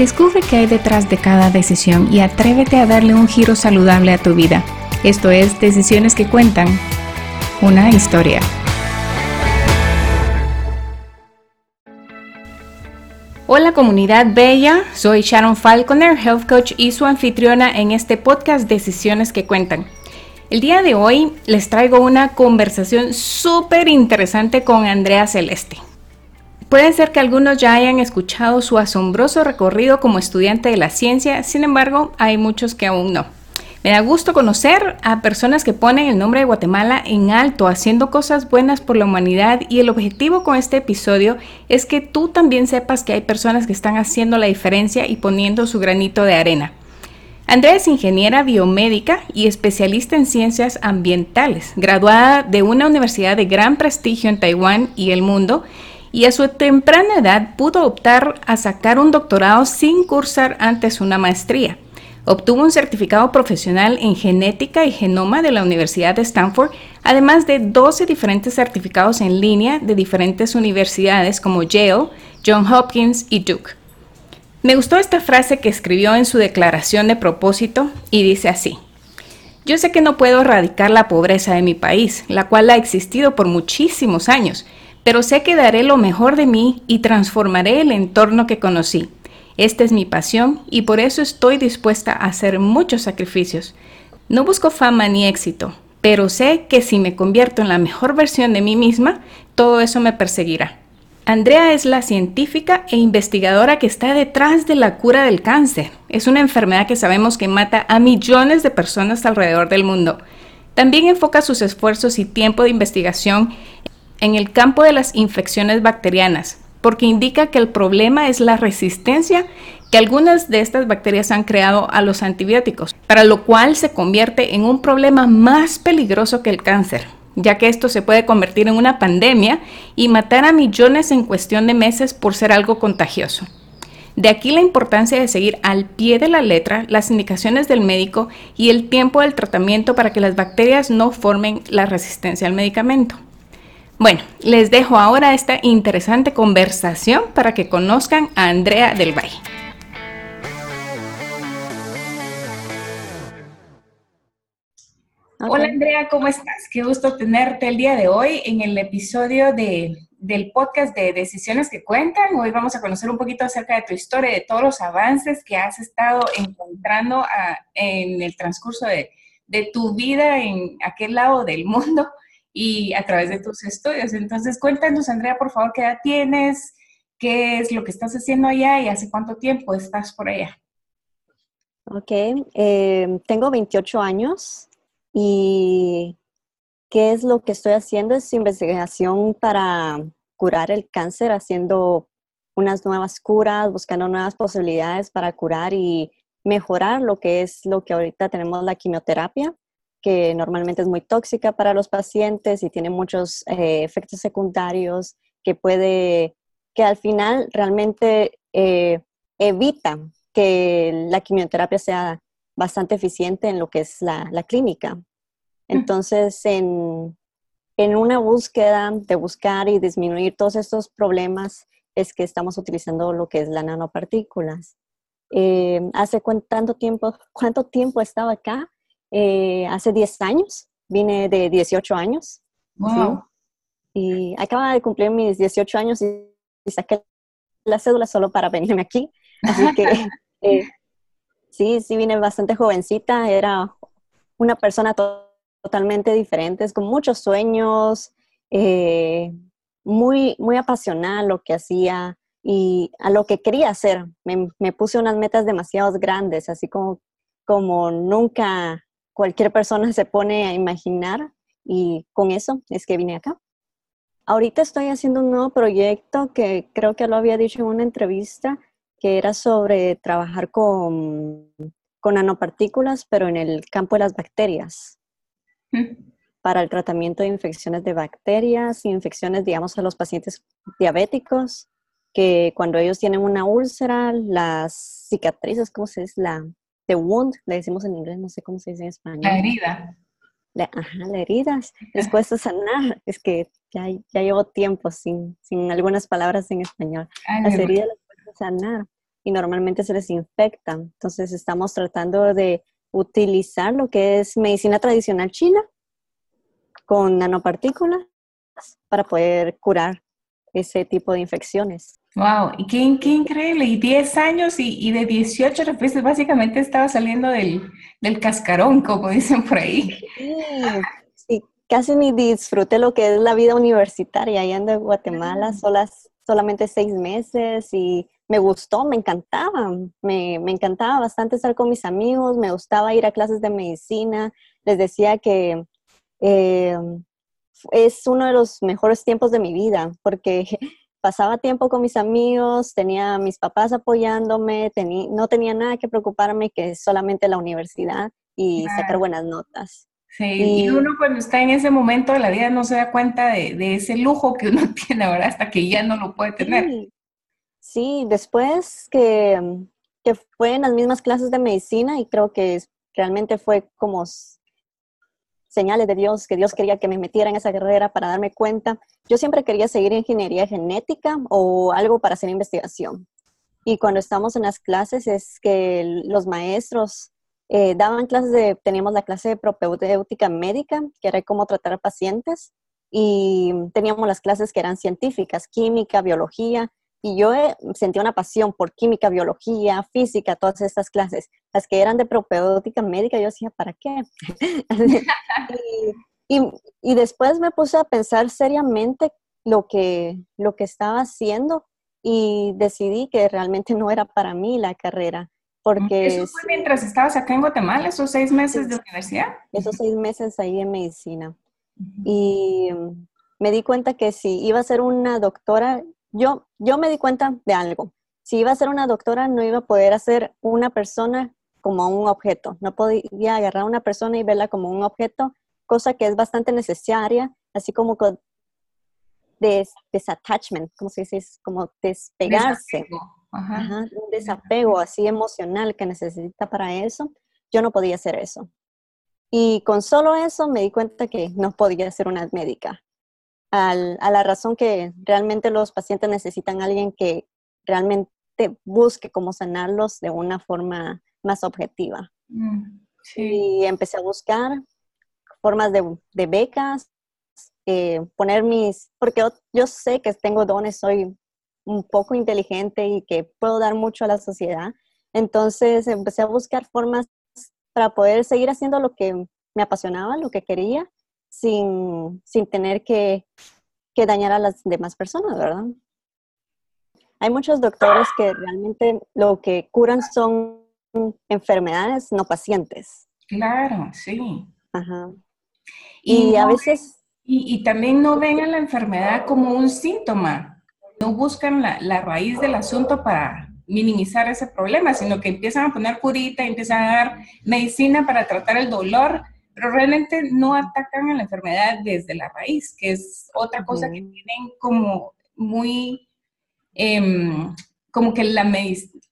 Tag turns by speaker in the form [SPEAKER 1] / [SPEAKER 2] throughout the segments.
[SPEAKER 1] Descubre qué hay detrás de cada decisión y atrévete a darle un giro saludable a tu vida. Esto es Decisiones que Cuentan, una historia. Hola comunidad bella, soy Sharon Falconer, Health Coach y su anfitriona en este podcast Decisiones que Cuentan. El día de hoy les traigo una conversación súper interesante con Andrea Celeste. Puede ser que algunos ya hayan escuchado su asombroso recorrido como estudiante de la ciencia, sin embargo hay muchos que aún no. Me da gusto conocer a personas que ponen el nombre de Guatemala en alto, haciendo cosas buenas por la humanidad y el objetivo con este episodio es que tú también sepas que hay personas que están haciendo la diferencia y poniendo su granito de arena. Andrea es ingeniera biomédica y especialista en ciencias ambientales, graduada de una universidad de gran prestigio en Taiwán y el mundo, y a su temprana edad pudo optar a sacar un doctorado sin cursar antes una maestría. Obtuvo un certificado profesional en genética y genoma de la Universidad de Stanford, además de 12 diferentes certificados en línea de diferentes universidades como Yale, Johns Hopkins y Duke. Me gustó esta frase que escribió en su declaración de propósito y dice así. Yo sé que no puedo erradicar la pobreza de mi país, la cual ha existido por muchísimos años, pero sé que daré lo mejor de mí y transformaré el entorno que conocí. Esta es mi pasión y por eso estoy dispuesta a hacer muchos sacrificios. No busco fama ni éxito, pero sé que si me convierto en la mejor versión de mí misma, todo eso me perseguirá. Andrea es la científica e investigadora que está detrás de la cura del cáncer. Es una enfermedad que sabemos que mata a millones de personas alrededor del mundo. También enfoca sus esfuerzos y tiempo de investigación en el campo de las infecciones bacterianas, porque indica que el problema es la resistencia que algunas de estas bacterias han creado a los antibióticos, para lo cual se convierte en un problema más peligroso que el cáncer ya que esto se puede convertir en una pandemia y matar a millones en cuestión de meses por ser algo contagioso. De aquí la importancia de seguir al pie de la letra las indicaciones del médico y el tiempo del tratamiento para que las bacterias no formen la resistencia al medicamento. Bueno, les dejo ahora esta interesante conversación para que conozcan a Andrea del Valle. Hola Andrea, ¿cómo estás? Qué gusto tenerte el día de hoy en el episodio de, del podcast de Decisiones que Cuentan. Hoy vamos a conocer un poquito acerca de tu historia, de todos los avances que has estado encontrando ah, en el transcurso de, de, tu vida en aquel lado del mundo y a través de tus estudios. Entonces, cuéntanos, Andrea, por favor, qué edad tienes, qué es lo que estás haciendo allá y hace cuánto tiempo estás por allá.
[SPEAKER 2] Ok, eh, tengo 28 años. ¿Y qué es lo que estoy haciendo? Es investigación para curar el cáncer, haciendo unas nuevas curas, buscando nuevas posibilidades para curar y mejorar lo que es lo que ahorita tenemos la quimioterapia, que normalmente es muy tóxica para los pacientes y tiene muchos eh, efectos secundarios que puede, que al final realmente eh, evita que la quimioterapia sea bastante eficiente en lo que es la, clínica. Entonces, en, una búsqueda de buscar y disminuir todos estos problemas, es que estamos utilizando lo que es la nanopartículas. Eh, ¿Hace cuánto tiempo, cuánto tiempo estaba acá? Eh, hace 10 años, vine de 18 años.
[SPEAKER 1] Wow.
[SPEAKER 2] Y acaba de cumplir mis 18 años y, saqué la cédula solo para venirme aquí. Así que eh, Sí, sí, vine bastante jovencita, era una persona totalmente diferente, con muchos sueños, eh, muy, muy apasionada a lo que hacía y a lo que quería hacer. Me, puse unas metas demasiado grandes, así como, como nunca cualquier persona se pone a imaginar y con eso es que vine acá. Ahorita estoy haciendo un nuevo proyecto que creo que lo había dicho en una entrevista, que era sobre trabajar con, con nanopartículas, pero en el campo de las bacterias, para el tratamiento de infecciones de bacterias infecciones, digamos, a los pacientes diabéticos, que cuando ellos tienen una úlcera, las cicatrices, ¿cómo se dice? La the wound, le decimos en inglés, no sé cómo se dice en español.
[SPEAKER 1] La herida.
[SPEAKER 2] ajá, la herida. Les cuesta sanar. Es que ya, ya llevo tiempo sin, sin algunas palabras en español. las heridas sanar. y normalmente se les infecta. Entonces estamos tratando de utilizar lo que es medicina tradicional china con nanopartículas para poder curar ese tipo de infecciones.
[SPEAKER 1] Wow, y qué, qué increíble. Y 10 años y, de 18 veces básicamente estaba saliendo del, del, cascarón, como dicen por ahí.
[SPEAKER 2] Sí, casi ni disfruté lo que es la vida universitaria. Allá en Guatemala, solas, solamente seis meses y me gustó, me encantaba, me, me, encantaba bastante estar con mis amigos, me gustaba ir a clases de medicina, les decía que eh, es uno de los mejores tiempos de mi vida, porque pasaba tiempo con mis amigos, tenía a mis papás apoyándome, no tenía nada que preocuparme que solamente la universidad y sacar buenas notas.
[SPEAKER 1] Sí, y, uno cuando está en ese momento de la vida no se da cuenta de, de ese lujo que uno tiene ahora hasta que ya no lo puede tener.
[SPEAKER 2] Sí, después que, que fue en las mismas clases de medicina y creo que realmente fue como señales de Dios, que Dios quería que me metiera en esa carrera para darme cuenta. Yo siempre quería seguir ingeniería genética o algo para hacer investigación. Y cuando estamos en las clases es que los maestros eh, daban clases de, teníamos la clase de propedéutica médica, que era cómo tratar a pacientes, y teníamos las clases que eran científicas, química, biología, y yo eh, sentía una pasión por química, biología, física, todas estas clases. Las que eran de propedéutica médica, yo decía, ¿para qué? y, y, después me puse a pensar seriamente lo que, lo que estaba haciendo y decidí que realmente no era para mí la carrera. Porque
[SPEAKER 1] ¿Eso fue mientras estabas acá en Guatemala, esos seis meses de universidad?
[SPEAKER 2] Esos seis meses ahí en medicina. Y me di cuenta que si iba a ser una doctora, yo, yo me di cuenta de algo. Si iba a ser una doctora, no iba a poder hacer una persona como un objeto. No podía agarrar a una persona y verla como un objeto, cosa que es bastante necesaria, así como con des, desattachment, como se dice, como despegarse. un desapego así emocional que necesita para eso. Yo no podía hacer eso. Y con solo eso me di cuenta que no podía ser una médica a la razón que realmente los pacientes necesitan a alguien que realmente busque cómo sanarlos de una forma más objetiva. Mm, y empecé a buscar formas de, becas, eh, poner mis, porque yo, sé que tengo dones, soy un poco inteligente y que puedo dar mucho a la sociedad. Entonces empecé a buscar formas para poder seguir haciendo lo que me apasionaba, lo que quería sin, tener que, dañar a las demás personas, ¿verdad? Hay muchos doctores que realmente lo que curan son enfermedades, no pacientes.
[SPEAKER 1] Claro, sí. Ajá. Y, a veces... Y, también no ven a la enfermedad como un síntoma, no buscan la, la, raíz del asunto para minimizar ese problema, sino que empiezan a poner curita, empiezan a dar medicina para tratar el dolor, pero realmente no atacan a la enfermedad desde la raíz, que es otra cosa que tienen como muy, em, como que la,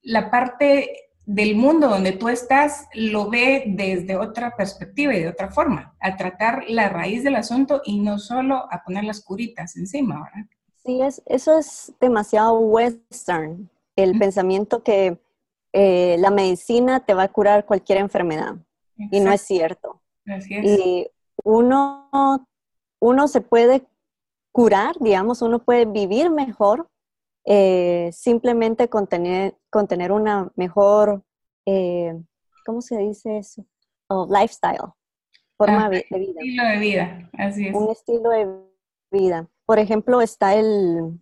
[SPEAKER 1] la parte del mundo donde tú estás lo ve desde otra perspectiva y de otra forma, a tratar la raíz del asunto y no solo a poner las curitas encima, ¿verdad?
[SPEAKER 2] Sí, es, eso es demasiado western, el pensamiento que eh, la medicina te va a curar cualquier enfermedad. Y no es cierto. Y uno, uno se puede curar, digamos, uno puede vivir mejor eh, simplemente con tener, una mejor, eh, ¿cómo se dice eso? Oh, lifestyle, forma ah, de vida.
[SPEAKER 1] Estilo de vida, así es.
[SPEAKER 2] Un estilo de vida. Por ejemplo, está el,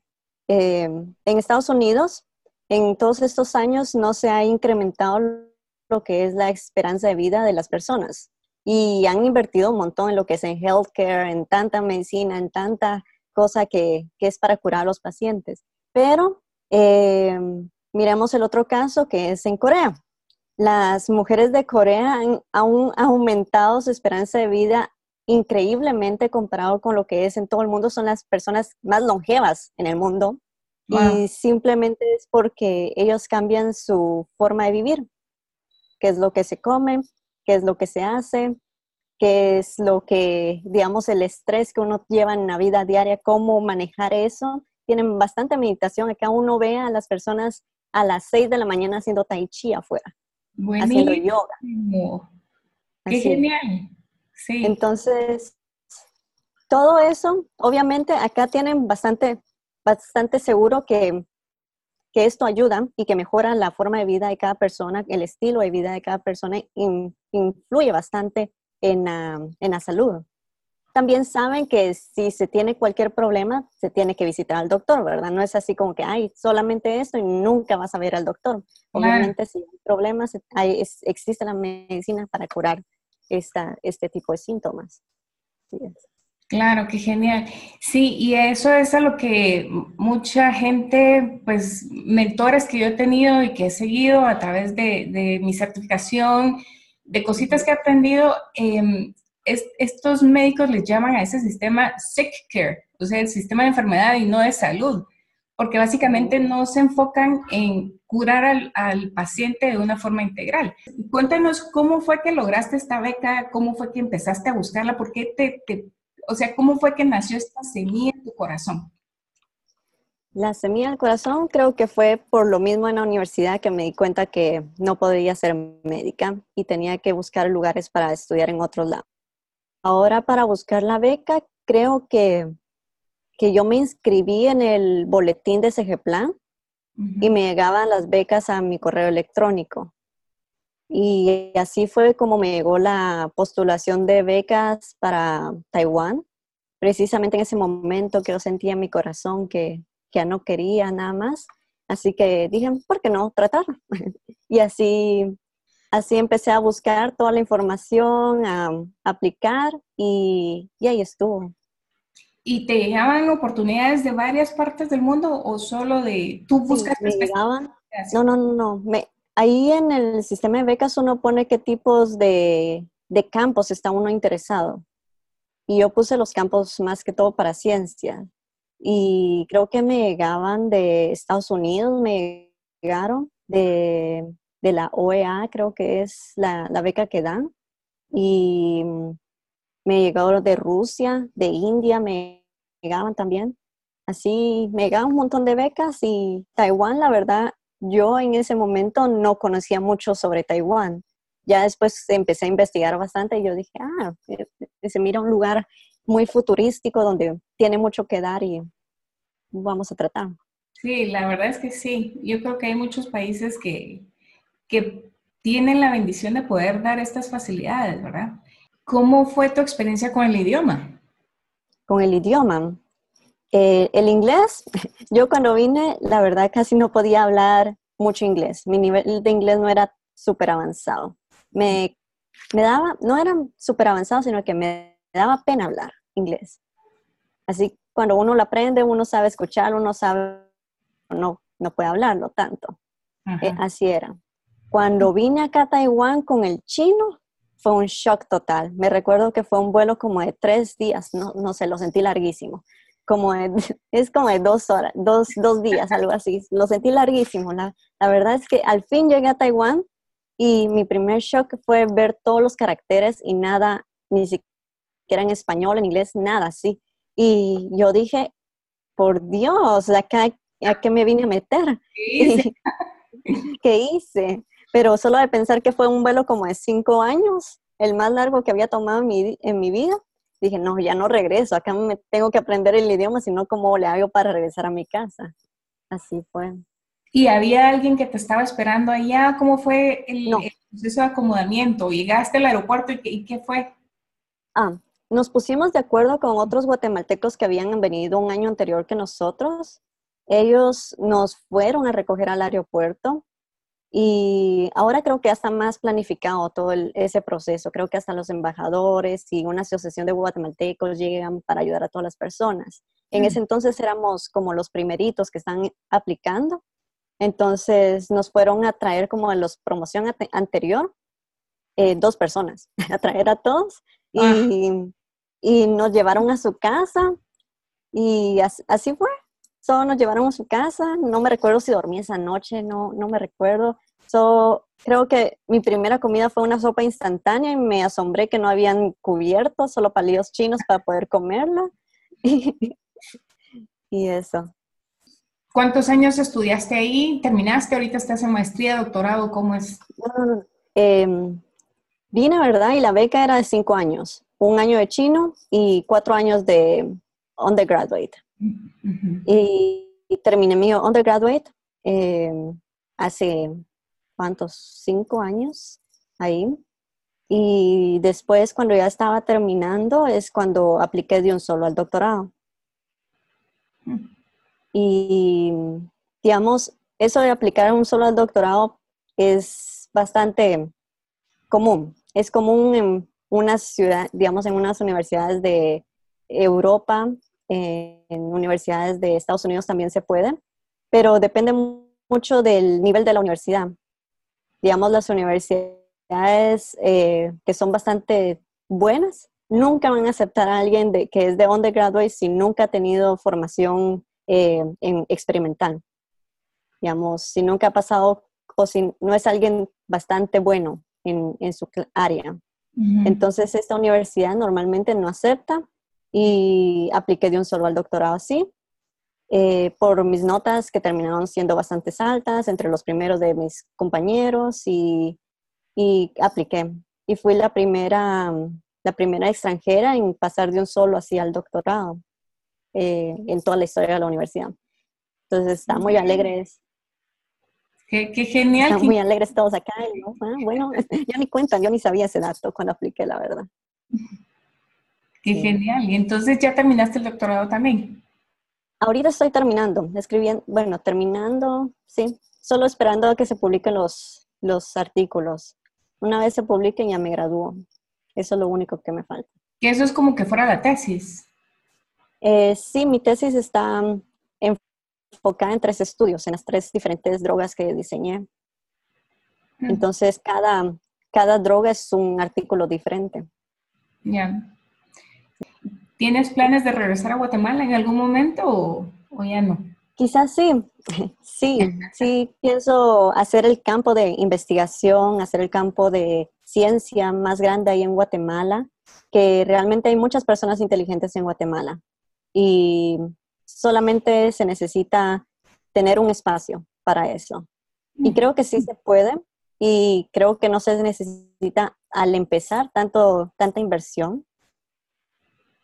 [SPEAKER 2] eh, en Estados Unidos, en todos estos años no se ha incrementado lo que es la esperanza de vida de las personas y han invertido un montón en lo que es en healthcare, en tanta medicina, en tanta cosa que, es para curar a los pacientes. Pero eh, miremos el otro caso que es en Corea. Las mujeres de Corea han, aumentado su esperanza de vida increíblemente comparado con lo que es en todo el mundo. Son las personas más longevas en el mundo. Y simplemente es porque ellos cambian su forma de vivir, qué es lo que se comen, qué es lo que se hace, qué es lo que, digamos, el estrés que uno lleva en la vida diaria, cómo manejar eso. Tienen bastante meditación. Acá uno ve a las personas a las 6 de la mañana haciendo tai chi afuera, haciendo yoga.
[SPEAKER 1] Qué genial. Sí.
[SPEAKER 2] Entonces, todo eso, obviamente acá tienen bastante, bastante seguro que, que esto ayuda y que mejora la forma de vida de cada persona, el estilo de vida de cada persona influye bastante en, en la salud. También saben que si se tiene cualquier problema, se tiene que visitar al doctor, ¿verdad? No es así como que, hay solamente esto y nunca vas a ver al doctor. Obviamente, si hay problemas, hay, existe la medicina para curar esta, este tipo de síntomas.
[SPEAKER 1] Claro, qué genial. Sí, y eso es a lo que mucha gente, pues mentores que yo he tenido y que he seguido a través de, de mi certificación, de cositas que he aprendido, eh, estos médicos les llaman a ese sistema sick care, o sea, el sistema de enfermedad y no de salud, porque básicamente no se enfocan en curar al, paciente de una forma integral. Cuéntanos cómo fue que lograste esta beca, cómo fue que empezaste a buscarla, por qué te, o sea, cómo fue que nació esta semilla en tu corazón.
[SPEAKER 2] La semilla del corazón creo que fue por lo mismo en la universidad que me di cuenta que no podría ser médica y tenía que buscar lugares para estudiar en otros lados. Ahora para buscar la beca, creo que, que yo me inscribí en el boletín de CGPlan y me llegaban las becas a mi correo electrónico. Y así fue como me llegó la postulación de becas para Taiwán. Precisamente en ese momento que yo sentía en mi corazón que, que ya no quería nada más. Así que dije, ¿por qué no tratar? y así así empecé a buscar toda la información, a, aplicar y, ahí estuvo.
[SPEAKER 1] ¿Y te llegaban oportunidades de varias partes del mundo o solo de tú buscas?
[SPEAKER 2] me llegaban, no, no, no, no. Me, ahí en el sistema de becas uno pone qué tipos de, de campos está uno interesado. Y yo puse los campos más que todo para ciencia. Y creo que me llegaban de Estados Unidos, me llegaron de de la OEA, creo que es la, beca que dan. Y me llegaron de Rusia, de India, me llegaban también. Así me llegaban un montón de becas y Taiwán, la verdad, yo en ese momento no conocía mucho sobre Taiwán. Ya después empecé a investigar bastante y yo dije, ah, eh, eh, se mira un lugar muy futurístico donde tiene mucho que dar y vamos a tratar.
[SPEAKER 1] Sí, la verdad es que sí. Yo creo que hay muchos países que, que tienen la bendición de poder dar estas facilidades, ¿verdad? ¿Cómo fue tu experiencia con el idioma?
[SPEAKER 2] Con el idioma. Eh, el inglés, yo cuando vine, la verdad casi no podía hablar mucho inglés. Mi nivel de inglés no era súper avanzado. Me, me daba, no era súper avanzado, sino que me daba pena hablar inglés. Así, cuando uno lo aprende, uno sabe escuchar, uno sabe, no, no puede hablarlo tanto. Eh, así era. Cuando vine acá a Taiwán con el chino, fue un shock total. Me recuerdo que fue un vuelo como de tres días, no, no sé, lo sentí larguísimo. Como es como de dos horas, dos, dos días, algo así. Lo sentí larguísimo. La, la verdad es que al fin llegué a Taiwán y mi primer shock fue ver todos los caracteres y nada, ni siquiera en español, en inglés, nada así. Y yo dije, por Dios, acá, ¿a qué me vine a meter? ¿Qué hice? pero solo de pensar que fue un vuelo como de cinco años, el más largo que había tomado en mi, en mi vida, dije, no, ya no regreso, acá me tengo que aprender el idioma, sino cómo le hago para regresar a mi casa. Así fue.
[SPEAKER 1] ¿Y había alguien que te estaba esperando allá? ¿Cómo fue el, proceso de acomodamiento? ¿Llegaste al aeropuerto y, y qué fue?
[SPEAKER 2] Ah, nos pusimos de acuerdo con otros guatemaltecos que habían venido un año anterior que nosotros. Ellos nos fueron a recoger al aeropuerto y ahora creo que ya está más planificado todo ese proceso. Creo que hasta los embajadores y una asociación de guatemaltecos llegan para ayudar a todas las personas. En ese entonces éramos como los primeritos que están aplicando. Entonces nos fueron a traer como en los promoción anterior, eh, dos personas, a traer a todos y, ah. y, nos llevaron a su casa y así, fue. Solo nos llevaron a su casa, no me recuerdo si dormí esa noche, no, no me recuerdo, So, creo que mi primera comida fue una sopa instantánea y me asombré que no habían cubiertos, solo palillos chinos para poder comerla. y, eso.
[SPEAKER 1] ¿Cuántos años estudiaste ahí? ¿Terminaste? ¿Ahorita estás en maestría, doctorado? ¿Cómo es?
[SPEAKER 2] Em, vine, ¿verdad? Y la beca era de cinco años. Un año de chino y cuatro años de undergraduate. y, terminé mi undergraduate em, hace, ¿cuántos? Cinco años ahí. Y después, cuando ya estaba terminando, es cuando apliqué de un solo al doctorado. Y, digamos, eso de aplicar un solo al doctorado es bastante común. Es común en unas ciudades, digamos, en unas universidades de Europa, en universidades de Estados Unidos también se puede, pero depende mucho del nivel de la universidad. Digamos, las universidades eh, que son bastante buenas nunca van a aceptar a alguien de, que es de undergraduate si nunca ha tenido formación eh, en experimental. Digamos, si nunca ha pasado o si no es alguien bastante bueno en, en su área. Entonces, esta universidad normalmente no acepta y apliqué de un solo al doctorado así. Eh, por mis notas que terminaron siendo bastante altas entre los primeros de mis compañeros y, y apliqué. Y fui la primera, la primera extranjera en pasar de un solo así al doctorado. Eh, en toda la historia de la universidad. Entonces, está muy alegres.
[SPEAKER 1] Qué, qué genial.
[SPEAKER 2] Están muy alegres todos acá. Ah, bueno, ya ni cuentan, yo ni sabía ese dato cuando apliqué, la verdad.
[SPEAKER 1] Qué genial. Y entonces ya terminaste el doctorado también.
[SPEAKER 2] Ahorita estoy terminando, escribiendo, bueno, terminando, sí, solo esperando a que se publiquen los, los artículos. Una vez se publiquen ya me gradúo. Eso es lo único que me falta.
[SPEAKER 1] Que eso es como que fuera la tesis.
[SPEAKER 2] Eh, sí, mi tesis está enfocada en tres estudios, en las tres diferentes drogas que diseñé. Mm. Entonces, cada, cada droga es un artículo diferente.
[SPEAKER 1] Ya. ¿Tienes planes de regresar a Guatemala en algún momento o, ya no?
[SPEAKER 2] Quizás sí, sí, sí pienso hacer el campo de investigación, hacer el campo de ciencia más grande ahí en Guatemala, que realmente hay muchas personas inteligentes en Guatemala y solamente se necesita tener un espacio para eso. Y creo que sí se puede y creo que no se necesita al empezar tanto, tanta inversión.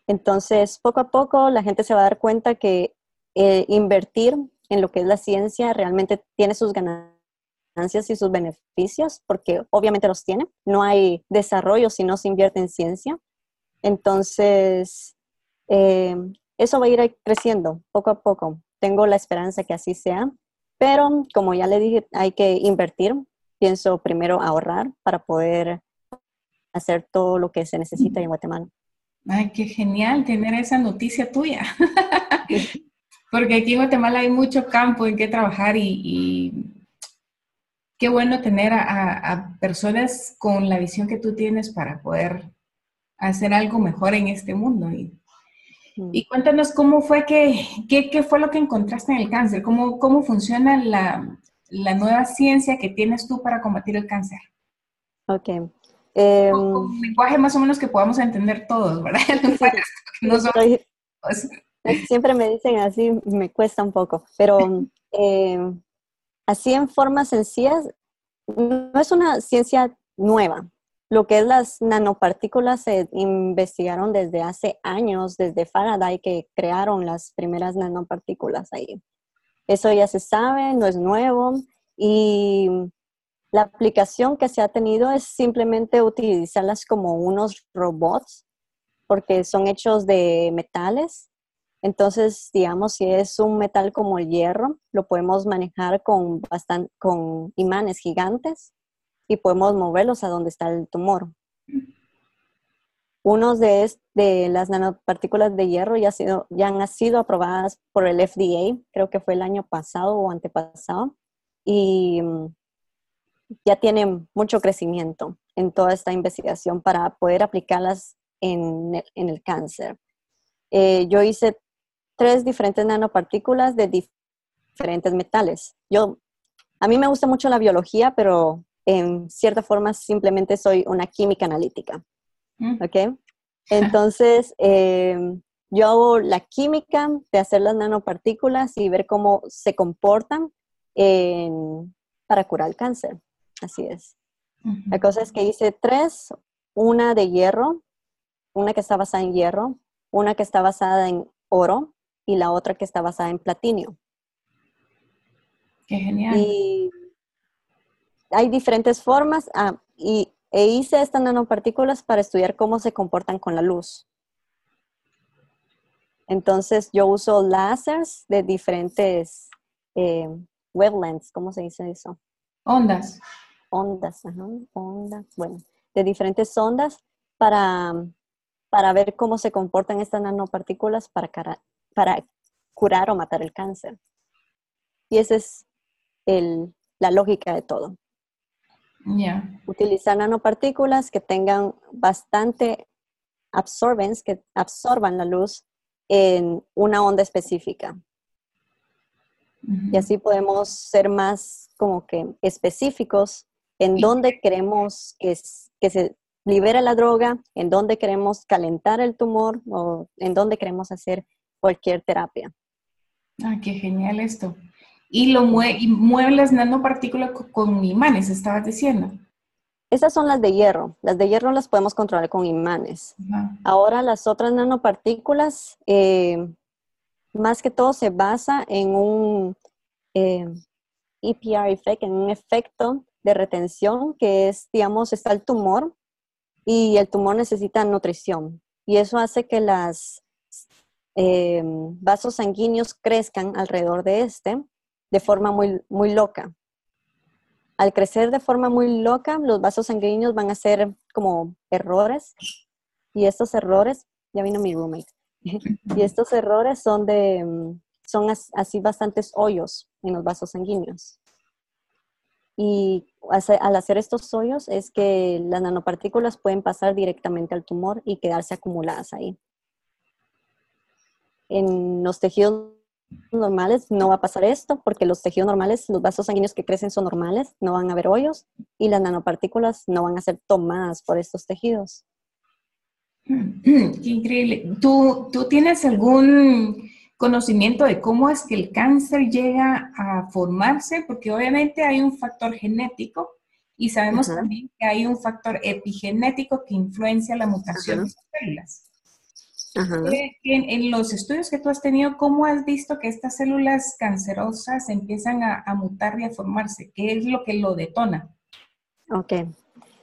[SPEAKER 2] Entonces, poco a poco la gente se va a dar cuenta que eh, invertir en lo que es la ciencia realmente tiene sus ganancias y sus beneficios, porque obviamente los tiene. No hay desarrollo si no se invierte en ciencia. Entonces, eh, eso va a ir creciendo poco a poco. Tengo la esperanza que así sea, pero como ya le dije, hay que invertir. Pienso primero ahorrar para poder hacer todo lo que se necesita en Guatemala.
[SPEAKER 1] Ay, qué genial tener esa noticia tuya. Porque aquí en Guatemala hay mucho campo en que trabajar y, qué bueno tener a, a, personas con la visión que tú tienes para poder hacer algo mejor en este mundo. Y y cuéntanos cómo fue que, qué, fue lo que encontraste en el cáncer, cómo, cómo funciona la, la nueva ciencia que tienes tú para combatir el cáncer.
[SPEAKER 2] Ok.
[SPEAKER 1] Em, un lenguaje más o menos que podamos entender todos, ¿verdad?
[SPEAKER 2] siempre me dicen así, me cuesta un poco, pero em, así en formas sencillas, no es una ciencia nueva, lo que es las nanopartículas se investigaron desde hace años, desde Faraday, que crearon las primeras nanopartículas ahí. Eso ya se sabe, no es nuevo. Y la aplicación que se ha tenido es simplemente utilizarlas como unos robots, porque son hechos de metales. Entonces, digamos, si es un metal como el hierro, lo podemos manejar con, con imanes gigantes y podemos moverlos a donde está el tumor. Unos de, de las nanopartículas de hierro ya, sido, ya han sido aprobadas por el FDA, creo que fue el año pasado o antepasado, y mm, ya tienen mucho crecimiento en toda esta investigación para poder aplicarlas en el, en el cáncer. Eh, yo hice tres diferentes nanopartículas de diferentes metales. Yo, a mí me gusta mucho la biología, pero en cierta forma simplemente soy una química analítica. Mm. ¿Ok? Entonces, eh, yo hago la química de hacer las nanopartículas y ver cómo se comportan para curar el cáncer. Así es. La cosa es que hice tres, una de hierro, una que está basada en hierro, una que está basada en oro y la otra que está basada en platinio.
[SPEAKER 1] Qué genial.
[SPEAKER 2] Y hay diferentes formas ah, y e hice estas nanopartículas para estudiar cómo se comportan con la luz. Entonces yo uso láseres de diferentes eh, wavelengths, ¿cómo se dice eso?
[SPEAKER 1] Ondas.
[SPEAKER 2] Ondas, ajá, ondas, bueno, de diferentes ondas para, para ver cómo se comportan estas nanopartículas para, para curar o matar el cáncer. Y esa es la lógica de todo. Utilizar nanopartículas que tengan bastante absorbance, que absorban la luz en una onda específica. Y así podemos ser más como que específicos en dónde queremos que, que se libere la droga, en dónde queremos calentar el tumor o en dónde queremos hacer cualquier terapia.
[SPEAKER 1] Ah, qué genial esto. Y, lo y mueve las nanopartículas con, imanes, estabas diciendo.
[SPEAKER 2] Esas son las de hierro. Las de hierro las podemos controlar con imanes. Ahora las otras nanopartículas, eh, más que todo se basa en un eh, EPR effect, en un efecto de retención que es, digamos, está el tumor y el tumor necesita nutrición. Y eso hace que los eh, vasos sanguíneos crezcan alrededor de este de forma muy, muy loca. Al crecer de forma muy loca, los vasos sanguíneos van a ser como errores y estos errores, ya vino mi roommate, y estos errores son de, son así bastantes hoyos en los vasos sanguíneos. Y al hacer estos hoyos es que las nanopartículas pueden pasar directamente al tumor y quedarse acumuladas ahí. En los tejidos normales no va a pasar esto porque los tejidos normales, los vasos sanguíneos que crecen son normales, no van a haber hoyos y las nanopartículas no van a ser tomadas por estos tejidos.
[SPEAKER 1] Qué increíble. ¿Tú, ¿Tú tienes algún conocimiento de cómo es que el cáncer llega a formarse? Porque obviamente hay un factor genético y sabemos también que hay un factor epigenético que influencia la mutación de las células. En, los estudios que tú has tenido, ¿cómo has visto que estas células cancerosas empiezan a, mutar y a formarse? ¿Qué es lo que lo detona?
[SPEAKER 2] Ok.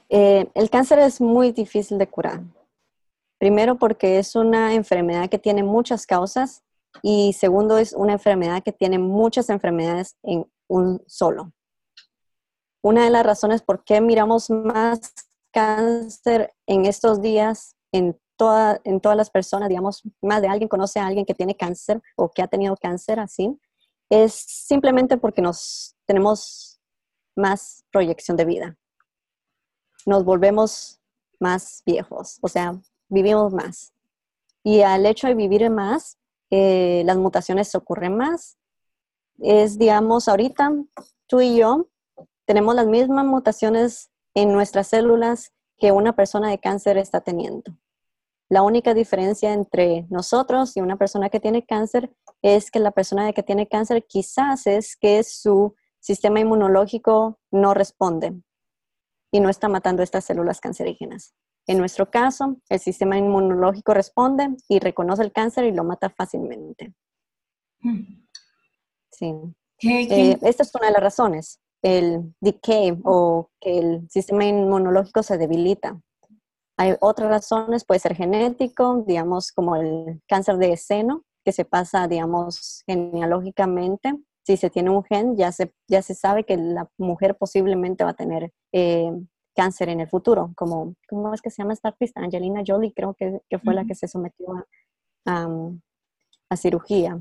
[SPEAKER 2] Eh, el cáncer es muy difícil de curar. Primero porque es una enfermedad que tiene muchas causas y segundo es una enfermedad que tiene muchas enfermedades en un solo. Una de las razones por qué miramos más cáncer en estos días en en todas las personas, digamos, más de alguien conoce a alguien que tiene cáncer o que ha tenido cáncer así, es simplemente porque nos tenemos más proyección de vida. Nos volvemos más viejos, o sea, vivimos más. Y al hecho de vivir más, eh, las mutaciones ocurren más. Es, digamos, ahorita tú y yo tenemos las mismas mutaciones en nuestras células que una persona de cáncer está teniendo. La única diferencia entre nosotros y una persona que tiene cáncer es que la persona que tiene cáncer quizás es que su sistema inmunológico no responde y no está matando estas células cancerígenas. En nuestro caso, el sistema inmunológico responde y reconoce el cáncer y lo mata fácilmente. Sí. Eh, esta es una de las razones, el decay o que el sistema inmunológico se debilita. Hay otras razones, puede ser genético, digamos, como el cáncer de seno, que se pasa, digamos, genealógicamente. Si se tiene un gen, ya se, ya se sabe que la mujer posiblemente va a tener eh, cáncer en el futuro, como, ¿cómo es que se llama esta artista? Angelina Jolie, creo que, fue la que se sometió a, a, cirugía.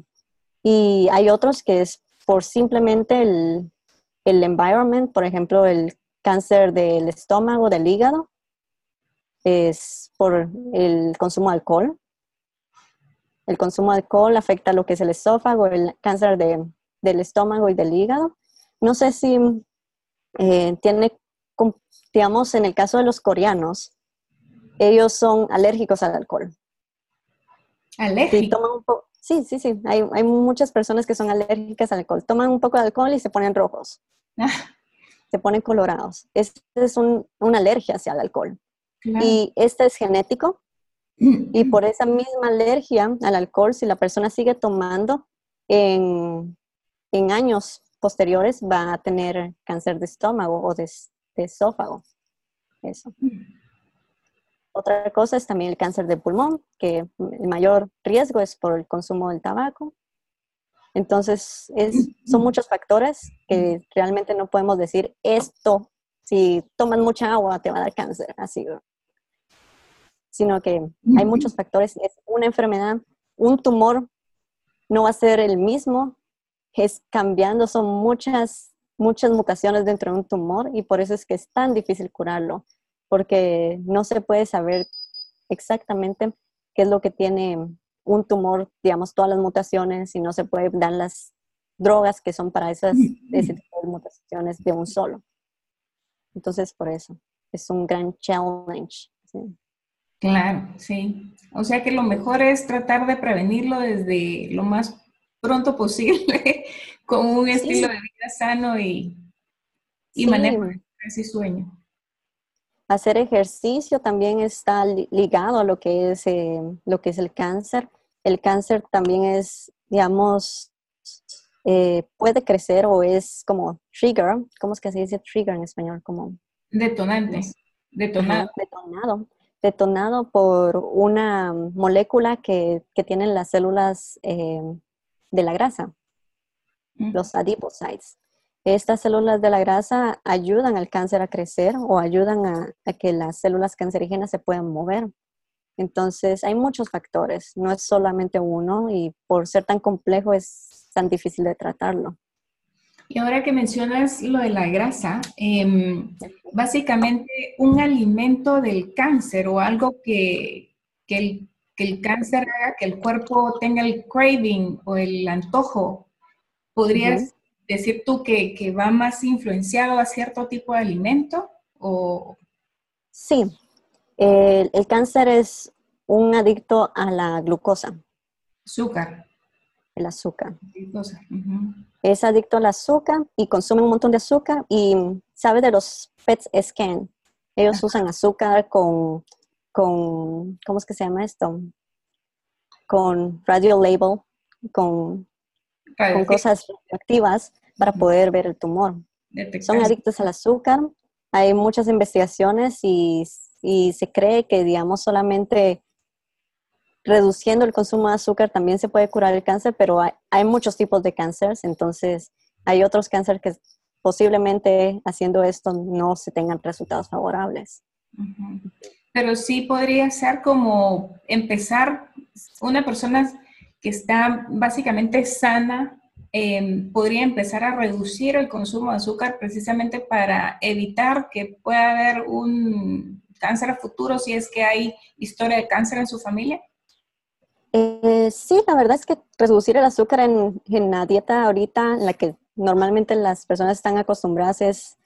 [SPEAKER 2] Y hay otros que es por simplemente el, el environment, por ejemplo, el cáncer del estómago, del hígado, es por el consumo de alcohol. El consumo de alcohol afecta lo que es el esófago, el cáncer del estómago y del hígado. No sé si eh, tiene, digamos, en el caso de los coreanos, ellos son alérgicos al alcohol.
[SPEAKER 1] Alérgico.
[SPEAKER 2] Sí, sí, sí, Hay, hay, muchas personas que son alérgicas al alcohol. Toman un poco de alcohol y se ponen rojos. Ah. Se ponen colorados. Esta es una alergia hacia el alcohol. Y este es genético. Y por esa misma alergia al alcohol, si la persona sigue tomando en, en años posteriores, va a tener cáncer de estómago o de, de esófago. Eso. Otra cosa es también el cáncer de pulmón, que el mayor riesgo es por el consumo del tabaco. Entonces, es, son muchos factores que realmente no podemos decir esto, si tomas mucha agua te va a dar cáncer, así. Sino que hay muchos factores. Es una enfermedad, un tumor no va a ser el mismo, es cambiando, son muchas, muchas mutaciones dentro de un tumor y por eso es que es tan difícil curarlo porque no se puede saber exactamente qué es lo que tiene un tumor, digamos, todas las mutaciones y no se puede dar las drogas que son para esas, ese tipo de mutaciones de un solo. Entonces, por eso, es un gran challenge.
[SPEAKER 1] Claro, sí. O sea que lo mejor es tratar de prevenirlo desde lo más pronto posible con un estilo de vida sano y, y manejo ese sueño
[SPEAKER 2] hacer ejercicio también está ligado a lo que es, eh, lo que es el cáncer. El cáncer también es, digamos, eh, puede crecer o es como trigger. ¿Cómo es que se dice trigger en español? Como
[SPEAKER 1] detonante. Detonado.
[SPEAKER 2] detonado. Detonado por una molécula que, que tienen las células eh, de la grasa, los adipocytes. Estas células de la grasa ayudan al cáncer a crecer o ayudan a, que las células cancerígenas se puedan mover. Entonces, hay muchos factores, no es solamente uno y por ser tan complejo es tan difícil de tratarlo.
[SPEAKER 1] Y ahora que mencionas lo de la grasa, em, básicamente un alimento del cáncer o algo que, el, el, cáncer haga que el cuerpo tenga el craving o el antojo, ¿podrías decir tú que, va más influenciado a cierto tipo de alimento? O...
[SPEAKER 2] Sí, el, cáncer es un adicto a la glucosa.
[SPEAKER 1] Azúcar.
[SPEAKER 2] El azúcar. Es adicto al azúcar y consume un montón de azúcar y sabe de los PET scan. Ellos usan azúcar con, con, ¿cómo es que se llama esto? Con radio label, con, con cosas activas para poder ver el tumor. Son adictos al azúcar. Hay muchas investigaciones y, se cree que, digamos, solamente reduciendo el consumo de azúcar también se puede curar el cáncer, pero hay, muchos tipos de cánceres, entonces hay otros cánceres que posiblemente haciendo esto no se tengan resultados favorables.
[SPEAKER 1] Pero sí podría ser como empezar una persona que está básicamente sana Em, podría empezar a reducir el consumo de azúcar precisamente para evitar que pueda haber un cáncer futuro si es que hay historia de cáncer en su familia?
[SPEAKER 2] Eh, sí, la verdad es que reducir el azúcar en, en, la dieta ahorita, en la que normalmente las personas están acostumbradas, es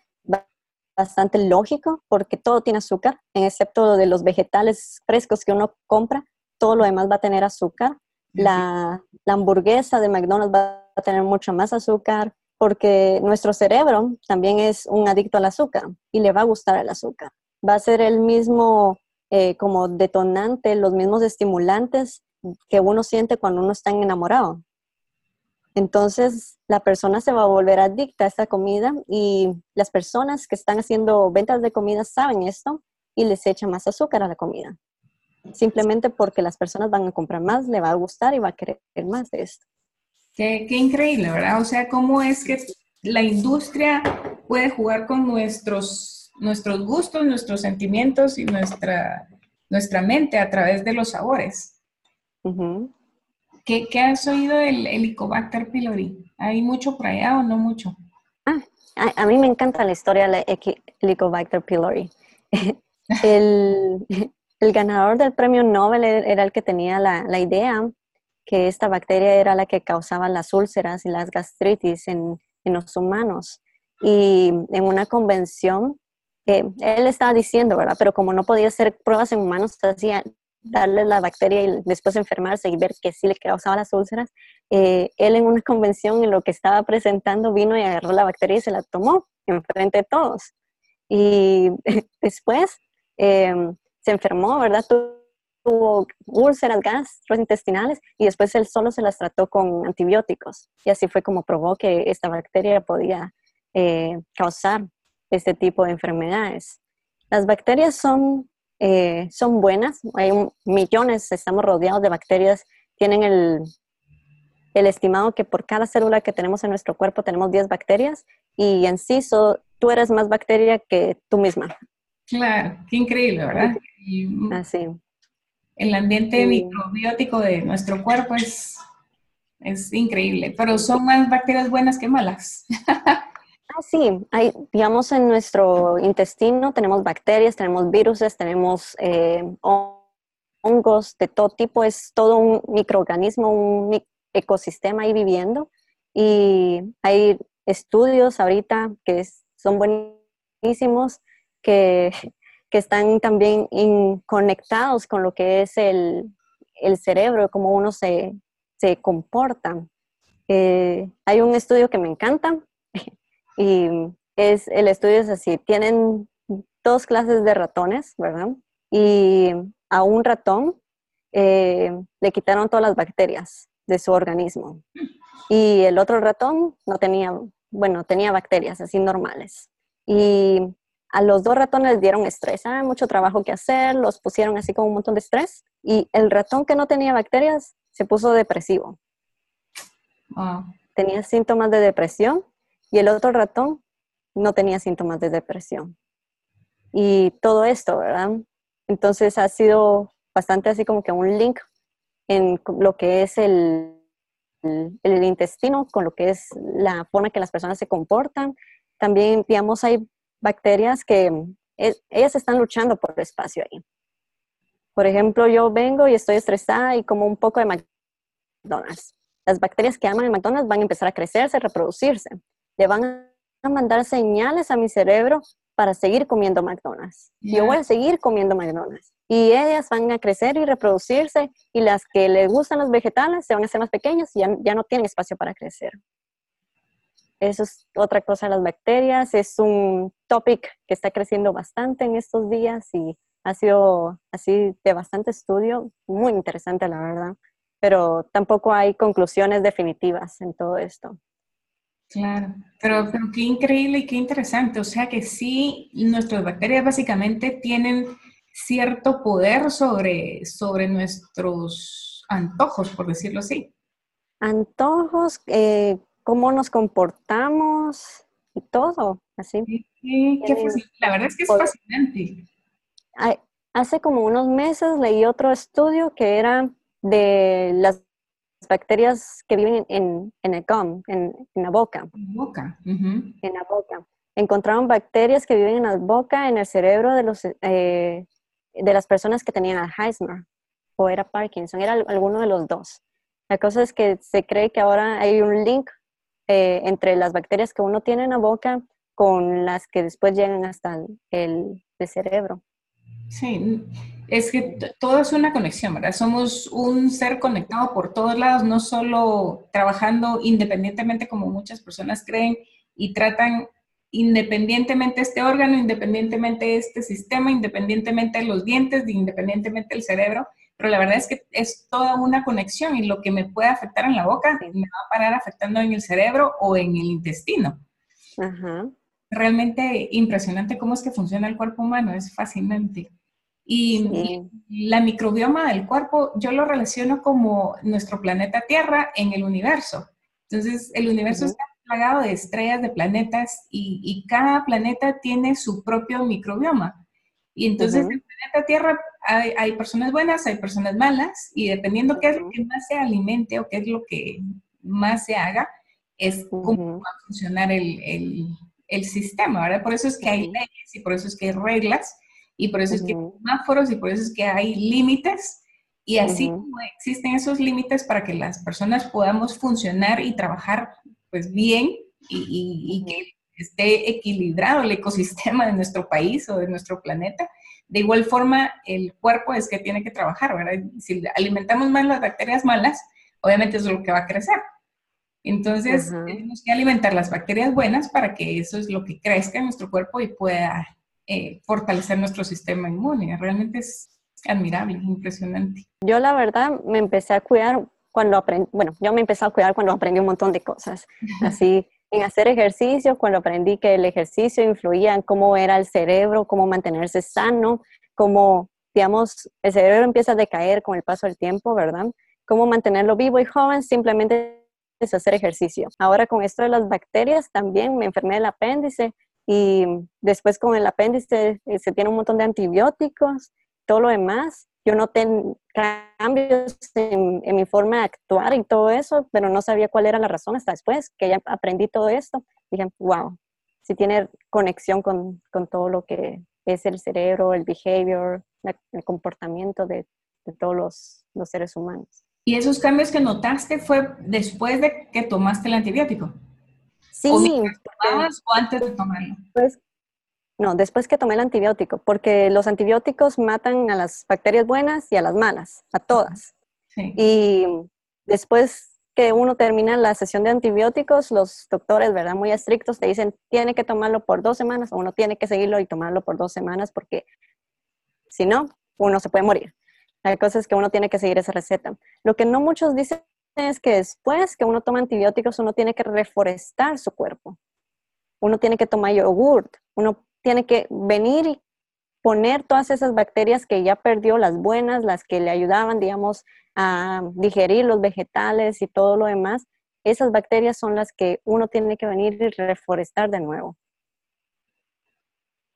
[SPEAKER 2] bastante lógico porque todo tiene azúcar, excepto de los vegetales frescos que uno compra, todo lo demás va a tener azúcar. La, hamburguesa de McDonald's va a tener mucho más azúcar, porque nuestro cerebro también es un adicto al azúcar y le va a gustar el azúcar. Va a ser el mismo eh, como detonante, los mismos estimulantes que uno siente cuando uno está enamorado. Entonces, la persona se va a volver adicta a esta comida y las personas que están haciendo ventas de comida saben esto y les echan más azúcar a la comida. Simplemente porque las personas van a comprar más, le va a gustar y va a querer más de esto.
[SPEAKER 1] Qué, increíble, ¿verdad? O sea, cómo es que la industria puede jugar con nuestros, nuestros gustos, nuestros sentimientos y nuestra, nuestra mente a través de los sabores. ¿Qué, has oído del Helicobacter pylori? ¿Hay mucho por allá o no mucho?
[SPEAKER 2] Ah, a, mí me encanta la historia del Helicobacter pylori. el, el, ganador del premio Nobel era el que tenía la, idea que esta bacteria era la que causaba las úlceras y las gastritis en, los humanos. Y en una convención, él estaba diciendo, ¿verdad? Pero como no podía hacer pruebas en humanos, decía, darle la bacteria y después enfermarse y ver que sí le causaba las úlceras, eh, él en una convención en lo que estaba presentando vino y agarró la bacteria y se la tomó enfrente de todos. Y después em, se enfermó, ¿verdad? Tuvo úlceras gastrointestinales y después él solo se las trató con antibióticos. Y así fue como probó que esta bacteria podía eh, causar este tipo de enfermedades. Las bacterias son, eh, son buenas, hay millones, estamos rodeados de bacterias, tienen el, el estimado que por cada célula que tenemos en nuestro cuerpo tenemos 10 bacterias y en sí tú eres más bacteria que tú misma.
[SPEAKER 1] Claro, qué increíble, ¿verdad?
[SPEAKER 2] Así.
[SPEAKER 1] El ambiente microbiótico de nuestro cuerpo es, es increíble, pero son más bacterias buenas que malas.
[SPEAKER 2] Ah, sí, hay, digamos, en nuestro intestino tenemos bacterias, tenemos virus, tenemos eh, hongos de todo tipo, es todo un microorganismo, un ecosistema ahí viviendo. Y hay estudios ahorita que son buenísimos, que, están también conectados con lo que es el, cerebro, cómo uno se, comporta. Eh, hay un estudio que me encanta y es, el estudio es así, tienen dos clases de ratones, ¿verdad? Y a un ratón eh, le quitaron todas las bacterias de su organismo. Y el otro ratón no tenía, bueno, tenía bacterias así normales. Y a los dos ratones les dieron estrés, ah, mucho trabajo que hacer, los pusieron así con un montón de estrés. Y el ratón que no tenía bacterias se puso depresivo. Tenía síntomas de depresión y el otro ratón no tenía síntomas de depresión. Y todo esto, ¿verdad? Entonces ha sido bastante así como que un link en lo que es el, el, intestino, con lo que es la forma que las personas se comportan. También, digamos, hay bacterias que ellas están luchando por el espacio ahí. Por ejemplo, yo vengo y estoy estresada y como un poco de McDonald's. Las bacterias que aman el McDonald's van a empezar a crecerse, a reproducirse. Le van a mandar señales a mi cerebro para seguir comiendo McDonald's. Yo voy a seguir comiendo McDonald's y ellas van a crecer y reproducirse y las que les gustan los vegetales se van a hacer más pequeñas y ya, no tienen espacio para crecer. Eso es otra cosa, las bacterias. Es un topic que está creciendo bastante en estos días y ha sido así de bastante estudio, muy interesante la verdad, pero tampoco hay conclusiones definitivas en todo esto.
[SPEAKER 1] Claro, pero, pero qué increíble y qué interesante. O sea que sí, nuestras bacterias básicamente tienen cierto poder sobre, sobre nuestros antojos, por decirlo así.
[SPEAKER 2] Antojos, eh, cómo nos comportamos y todo, así.
[SPEAKER 1] Sí, qué La verdad es que es fascinante.
[SPEAKER 2] Hace como unos meses leí otro estudio que era de las bacterias que viven en, en el gum, en, la boca.
[SPEAKER 1] En la boca.
[SPEAKER 2] En la boca. Encontraron bacterias que viven en la boca, en el cerebro de los eh, de las personas que tenían Alzheimer o era Parkinson, era alguno de los dos. La cosa es que se cree que ahora hay un link eh, entre las bacterias que uno tiene en la boca con las que después llegan hasta el, cerebro.
[SPEAKER 1] Sí, es que todo es una conexión, ¿verdad? Somos un ser conectado por todos lados, no solo trabajando independientemente como muchas personas creen y tratan independientemente este órgano, independientemente este sistema, independientemente de los dientes, independientemente del cerebro, pero la verdad es que es toda una conexión y lo que me puede afectar en la boca me va a parar afectando en el cerebro o en el intestino. Realmente impresionante cómo es que funciona el cuerpo humano, es fascinante. Y, la microbioma del cuerpo yo lo relaciono como nuestro planeta Tierra en el universo. Entonces, el universo está plagado de estrellas, de planetas, y, cada planeta tiene su propio microbioma. Y entonces en el planeta Tierra hay, personas buenas, hay personas malas, y dependiendo qué es lo que más se alimente o qué es lo que más se haga, es cómo va a funcionar el, el, sistema, ¿verdad? Por eso es que hay leyes y por eso es que hay reglas y por eso es que hay semáforos y por eso es que hay límites. Y así como existen esos límites para que las personas podamos funcionar y trabajar pues bien y, que esté equilibrado el ecosistema de nuestro país o de nuestro planeta. De igual forma, el cuerpo es que tiene que trabajar, ¿verdad? Si alimentamos más las bacterias malas, obviamente eso es lo que va a crecer. Entonces, tenemos que alimentar las bacterias buenas para que eso es lo que crezca en nuestro cuerpo y pueda eh, fortalecer nuestro sistema inmune. Realmente es admirable, impresionante.
[SPEAKER 2] Yo la verdad me empecé a cuidar cuando aprendí, bueno, yo me empecé a cuidar cuando aprendí un montón de cosas, así en hacer ejercicio, cuando aprendí que el ejercicio influía en cómo era el cerebro, cómo mantenerse sano, cómo, digamos, el cerebro empieza a decaer con el paso del tiempo, ¿verdad? Cómo mantenerlo vivo y joven simplemente es hacer ejercicio. Ahora con esto de las bacterias también me enfermé del apéndice y después con el apéndice eh, se tiene un montón de antibióticos, todo lo demás yo noté cambios en, mi forma de actuar y todo eso, pero no sabía cuál era la razón hasta después que ya aprendí todo esto. Dije, wow, si tiene conexión con, con, todo lo que es el cerebro, el behavior, el comportamiento de, de todos los, los, seres humanos.
[SPEAKER 1] ¿Y esos cambios que notaste fue después de que tomaste el antibiótico?
[SPEAKER 2] Sí.
[SPEAKER 1] ¿O, o antes de tomarlo?
[SPEAKER 2] Pues no, después que tomé el antibiótico, porque los antibióticos matan a las bacterias buenas y a las malas, a todas. Y después que uno termina la sesión de antibióticos, los doctores, ¿verdad? Muy estrictos, te dicen, tiene que tomarlo por dos semanas o uno tiene que seguirlo y tomarlo por dos semanas porque si no, uno se puede morir. La cosa es que uno tiene que seguir esa receta. Lo que no muchos dicen es que después que uno toma antibióticos, uno tiene que reforestar su cuerpo. Uno tiene que tomar yogurt, uno tiene que venir y poner todas esas bacterias que ya perdió, las buenas, las que le ayudaban, digamos, a digerir los vegetales y todo lo demás, esas bacterias son las que uno tiene que venir y reforestar de nuevo.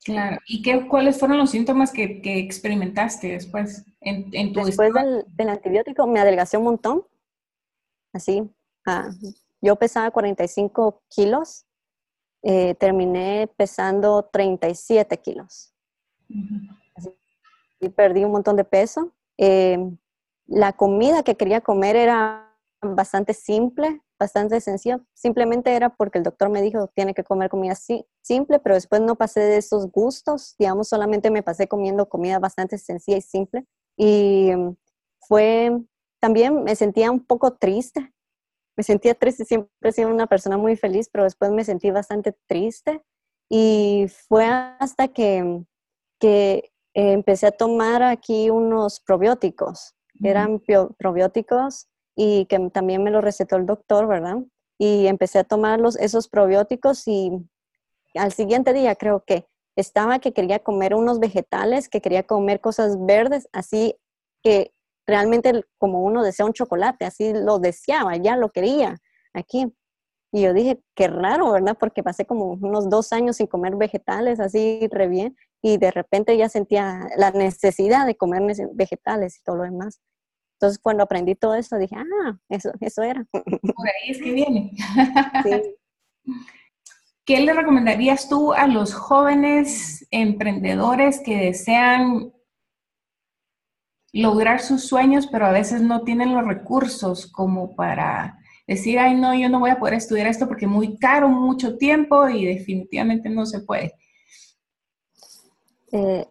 [SPEAKER 1] Claro. ¿Y qué, cuáles fueron los síntomas que, experimentaste después en, tu
[SPEAKER 2] Después del, antibiótico me adelgacé un montón. Así. Ah, yo pesaba 45 kilos eh, terminé pesando 37 kilos. y perdí un montón de peso. Eh, la comida que quería comer era bastante simple, bastante sencilla. Simplemente era porque el doctor me dijo, tiene que comer comida simple, pero después no pasé de esos gustos. Digamos, solamente me pasé comiendo comida bastante sencilla y simple. Y mm, fue, también me sentía un poco triste me sentía triste, siempre he sido una persona muy feliz, pero después me sentí bastante triste. Y fue hasta que, que empecé a tomar aquí unos probióticos, eran probióticos y que también me lo recetó el doctor, ¿verdad? Y empecé a tomar esos probióticos y al siguiente día creo que estaba que quería comer unos vegetales, que quería comer cosas verdes, así que realmente como uno desea un chocolate, así lo deseaba, ya lo quería aquí. Y yo dije, qué raro, ¿verdad? Porque pasé como unos dos años sin comer vegetales, así re bien, y de repente ya sentía la necesidad de comer vegetales y todo lo demás. Entonces, cuando aprendí todo eso, dije, ah, eso, eso era.
[SPEAKER 1] Por ahí es que viene. ¿Qué le recomendarías tú a los jóvenes emprendedores que desean lograr sus sueños, pero a veces no tienen los recursos como para decir, ay, no, yo no voy a poder estudiar esto porque es muy caro, mucho tiempo y definitivamente no se puede.
[SPEAKER 2] Eh,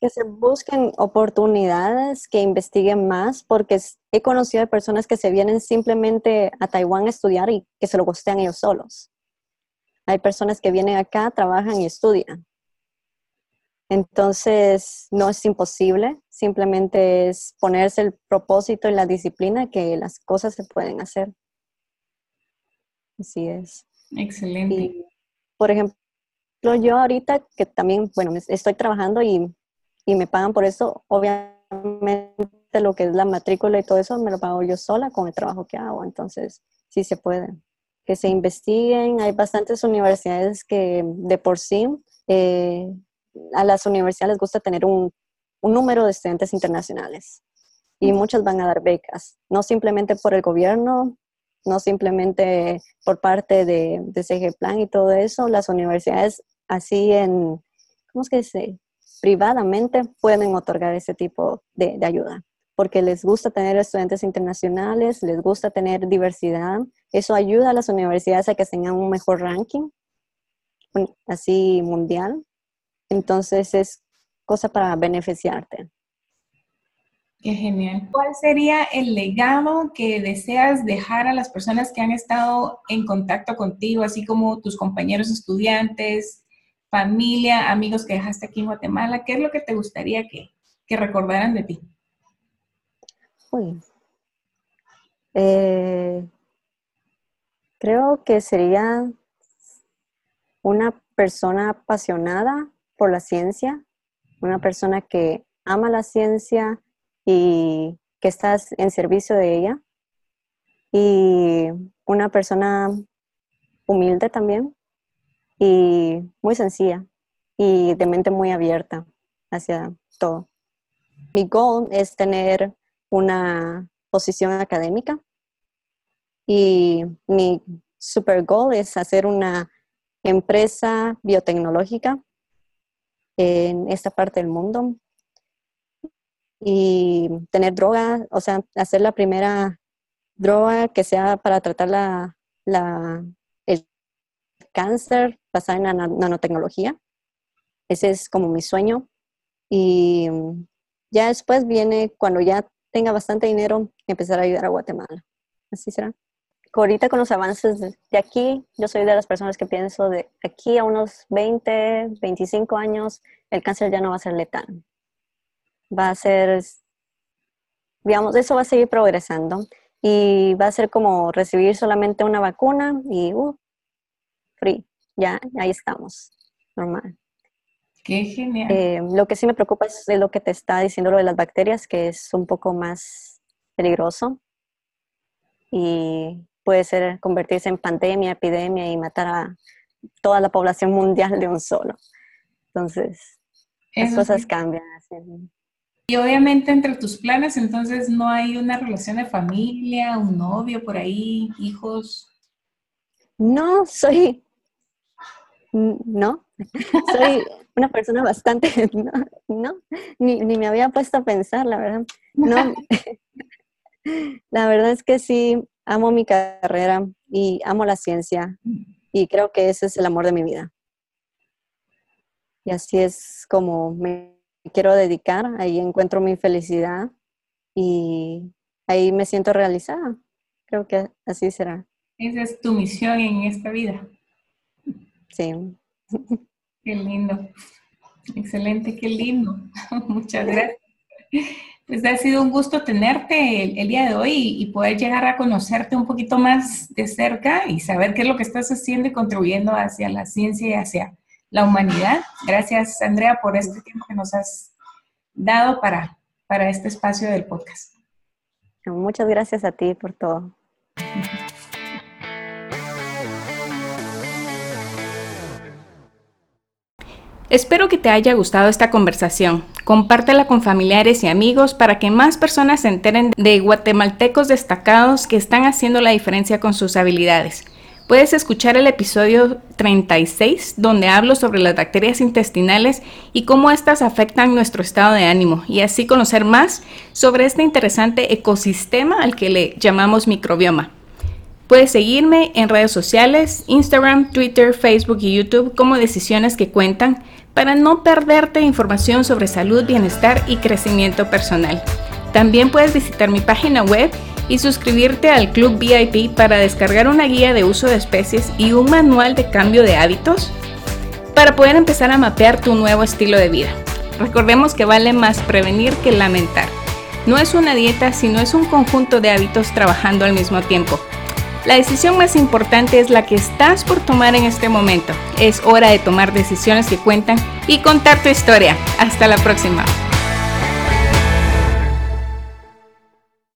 [SPEAKER 2] que se busquen oportunidades, que investiguen más, porque he conocido de personas que se vienen simplemente a Taiwán a estudiar y que se lo costean ellos solos. Hay personas que vienen acá, trabajan y estudian. Entonces, no es imposible, simplemente es ponerse el propósito y la disciplina que las cosas se pueden hacer. Así es.
[SPEAKER 1] Excelente.
[SPEAKER 2] por ejemplo, yo ahorita que también, bueno, estoy trabajando y, y me pagan por eso, obviamente lo que es la matrícula y todo eso me lo pago yo sola con el trabajo que hago, entonces sí se puede. Que se investiguen, hay bastantes universidades que de por sí eh, a las universidades les gusta tener un, número de estudiantes internacionales. Y muchas van a dar becas, no simplemente por el gobierno, no simplemente por parte de, de CG Plan y todo eso, las universidades así en, ¿cómo es que dice? Privadamente pueden otorgar ese tipo de, de ayuda, porque les gusta tener estudiantes internacionales, les gusta tener diversidad, eso ayuda a las universidades a que tengan un mejor ranking así mundial. Entonces es cosa para beneficiarte.
[SPEAKER 1] Qué genial. ¿Cuál sería el legado que deseas dejar a las personas que han estado en contacto contigo, así como tus compañeros estudiantes, familia, amigos que dejaste aquí en Guatemala? ¿Qué es lo que te gustaría que, que recordaran de ti?
[SPEAKER 2] Uy. Eh, creo que sería una persona apasionada por la ciencia, una persona que ama la ciencia y que estás en servicio de ella. Y una persona humilde también y muy sencilla y de mente muy abierta hacia todo. Mi goal es tener una posición académica y mi super goal es hacer una empresa biotecnológica en esta parte del mundo y tener droga, o sea, hacer la primera droga que sea para tratar la, el cáncer basada en la nanotecnología. Ese es como mi sueño. Y ya después viene, cuando ya tenga bastante dinero, empezar a ayudar a Guatemala. Así será. Ahorita con los avances de aquí, yo soy de las personas que pienso de aquí a unos 20, 25 años, el cáncer ya no va a ser letal va a ser, digamos, eso va a seguir progresando y va a ser como recibir solamente una vacuna y, uh, free, ya, ahí estamos, normal.
[SPEAKER 1] Qué genial.
[SPEAKER 2] Eh, lo que sí me preocupa es lo que te está diciendo lo de las bacterias, que es un poco más peligroso y puede ser convertirse en pandemia, epidemia y matar a toda la población mundial de un solo. Entonces, las cosas cambian.
[SPEAKER 1] Y obviamente entre tus planes, entonces no hay una relación de familia, un novio por ahí, hijos.
[SPEAKER 2] No, soy, no, soy una persona bastante, no, ni, me había puesto a pensar, la verdad. No, la verdad es que sí, amo mi carrera y amo la ciencia y creo que ese es el amor de mi vida. Y así es como me quiero dedicar, ahí encuentro mi felicidad y ahí me siento realizada. Creo que así será.
[SPEAKER 1] Esa es tu misión en esta vida.
[SPEAKER 2] Sí.
[SPEAKER 1] Qué lindo. Excelente, qué lindo. Muchas gracias. Pues ha sido un gusto tenerte el, día de hoy y, poder llegar a conocerte un poquito más de cerca y saber qué es lo que estás haciendo y contribuyendo hacia la ciencia y hacia la humanidad. Gracias, Andrea, por este tiempo que nos has dado para, para este espacio del podcast.
[SPEAKER 2] Muchas gracias a ti por todo.
[SPEAKER 1] Espero que te haya gustado esta conversación. Compártela con familiares y amigos para que más personas se enteren de guatemaltecos destacados que están haciendo la diferencia con sus habilidades. Puedes escuchar el episodio 36 donde hablo sobre las bacterias intestinales y cómo éstas afectan nuestro estado de ánimo y así conocer más sobre este interesante ecosistema al que le llamamos microbioma. Puedes seguirme en redes sociales, Instagram, Twitter, Facebook y YouTube como Decisiones que Cuentan para no perderte información sobre salud, bienestar y crecimiento personal. También puedes visitar mi página web y suscribirte al Club VIP para descargar una guía de uso de especies y un manual de cambio de hábitos para poder empezar a mapear tu nuevo estilo de vida. Recordemos que vale más prevenir que lamentar. No es una dieta, sino es un conjunto de hábitos trabajando al mismo tiempo. La decisión más importante es la que estás por tomar en este momento. Es hora de tomar decisiones que cuentan y contar tu historia. Hasta la próxima.